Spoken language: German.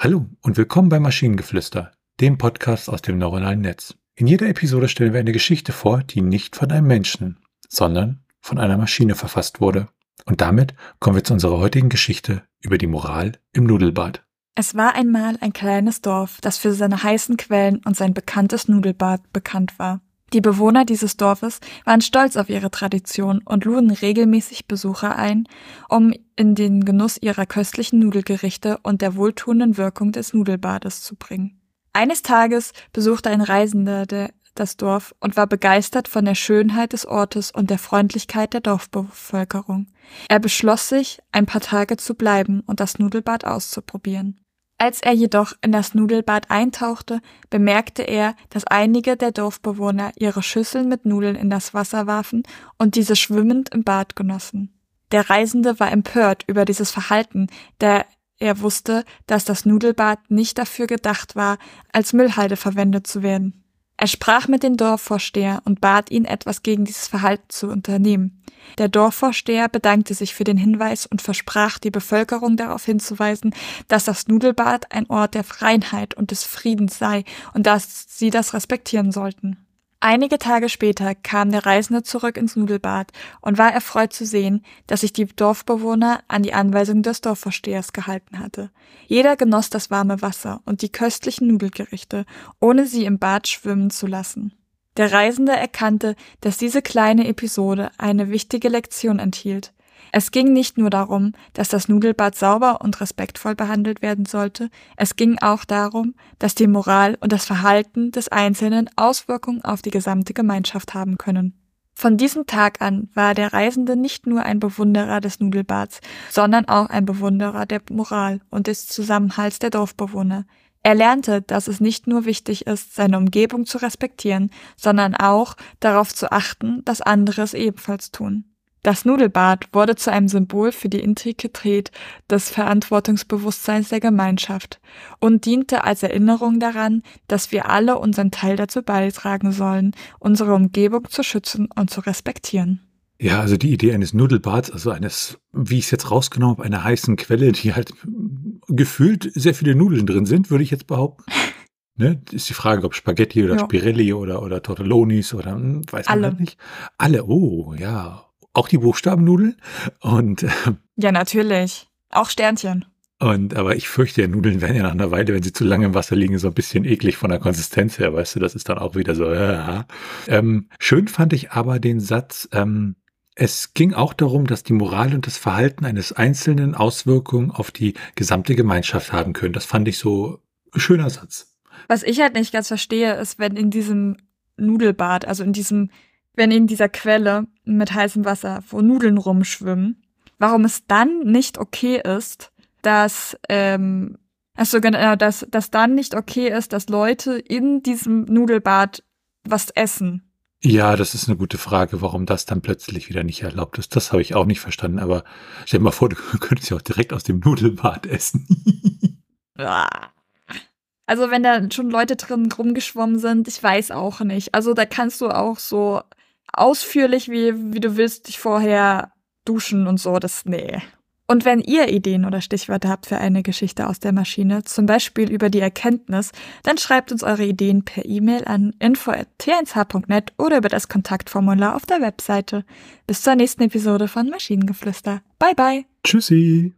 Hallo und willkommen bei Maschinengeflüster, dem Podcast aus dem neuronalen Netz. In jeder Episode stellen wir eine Geschichte vor, die nicht von einem Menschen, sondern von einer Maschine verfasst wurde. Und damit kommen wir zu unserer heutigen Geschichte über die Moral im Nudelbad. Es war einmal ein kleines Dorf, das für seine heißen Quellen und sein bekanntes Nudelbad bekannt war. Die Bewohner dieses Dorfes waren stolz auf ihre Tradition und luden regelmäßig Besucher ein, um in den Genuss ihrer köstlichen Nudelgerichte und der wohltuenden Wirkung des Nudelbades zu bringen. Eines Tages besuchte ein Reisender der, das Dorf und war begeistert von der Schönheit des Ortes und der Freundlichkeit der Dorfbevölkerung. Er beschloss sich, ein paar Tage zu bleiben und das Nudelbad auszuprobieren. Als er jedoch in das Nudelbad eintauchte, bemerkte er, dass einige der Dorfbewohner ihre Schüsseln mit Nudeln in das Wasser warfen und diese schwimmend im Bad genossen. Der Reisende war empört über dieses Verhalten, da er wusste, dass das Nudelbad nicht dafür gedacht war, als Müllhalde verwendet zu werden. Er sprach mit dem Dorfvorsteher und bat ihn, etwas gegen dieses Verhalten zu unternehmen. Der Dorfvorsteher bedankte sich für den Hinweis und versprach, die Bevölkerung darauf hinzuweisen, dass das Nudelbad ein Ort der Freiheit und des Friedens sei und dass sie das respektieren sollten. Einige Tage später kam der Reisende zurück ins Nudelbad und war erfreut zu sehen, dass sich die Dorfbewohner an die Anweisung des Dorfvorstehers gehalten hatte. Jeder genoss das warme Wasser und die köstlichen Nudelgerichte, ohne sie im Bad schwimmen zu lassen. Der Reisende erkannte, dass diese kleine Episode eine wichtige Lektion enthielt. Es ging nicht nur darum, dass das Nudelbad sauber und respektvoll behandelt werden sollte, es ging auch darum, dass die Moral und das Verhalten des Einzelnen Auswirkungen auf die gesamte Gemeinschaft haben können. Von diesem Tag an war der Reisende nicht nur ein Bewunderer des Nudelbads, sondern auch ein Bewunderer der Moral und des Zusammenhalts der Dorfbewohner. Er lernte, dass es nicht nur wichtig ist, seine Umgebung zu respektieren, sondern auch darauf zu achten, dass andere es ebenfalls tun. Das Nudelbad wurde zu einem Symbol für die Integrität des Verantwortungsbewusstseins der Gemeinschaft und diente als Erinnerung daran, dass wir alle unseren Teil dazu beitragen sollen, unsere Umgebung zu schützen und zu respektieren. Ja, also die Idee eines Nudelbads, also eines, wie ich es jetzt rausgenommen habe, einer heißen Quelle, die halt gefühlt sehr viele Nudeln drin sind, würde ich jetzt behaupten. Ne? Ist die Frage, ob Spaghetti oder ja. Spirelli oder, oder Tortellonis oder hm, weiß man Alle. Halt nicht. Alle, oh, ja auch die Buchstabennudeln. Und ähm, ja, natürlich. Auch Sternchen. Und aber ich fürchte, ja, Nudeln werden ja nach einer Weile, wenn sie zu lange im Wasser liegen, so ein bisschen eklig von der Konsistenz her, weißt du, das ist dann auch wieder so. Ja. Ähm, schön fand ich aber den Satz, ähm, es ging auch darum, dass die Moral und das Verhalten eines Einzelnen Auswirkungen auf die gesamte Gemeinschaft haben können. Das fand ich so ein schöner Satz. Was ich halt nicht ganz verstehe, ist, wenn in diesem Nudelbad, also in diesem wenn in dieser Quelle mit heißem Wasser, wo Nudeln rumschwimmen, warum es dann nicht okay ist, dass, ähm, also genau, dass, dass dann nicht okay ist, dass Leute in diesem Nudelbad was essen. Ja, das ist eine gute Frage, warum das dann plötzlich wieder nicht erlaubt ist. Das habe ich auch nicht verstanden, aber stell dir mal vor, du könntest ja auch direkt aus dem Nudelbad essen. also wenn da schon Leute drin rumgeschwommen sind, ich weiß auch nicht. Also da kannst du auch so ausführlich, wie, wie du willst, dich vorher duschen und so, das, nee. Und wenn ihr Ideen oder Stichwörter habt für eine Geschichte aus der Maschine, zum Beispiel über die Erkenntnis, dann schreibt uns eure Ideen per E-Mail an info.t1h.net oder über das Kontaktformular auf der Webseite. Bis zur nächsten Episode von Maschinengeflüster. Bye bye. Tschüssi.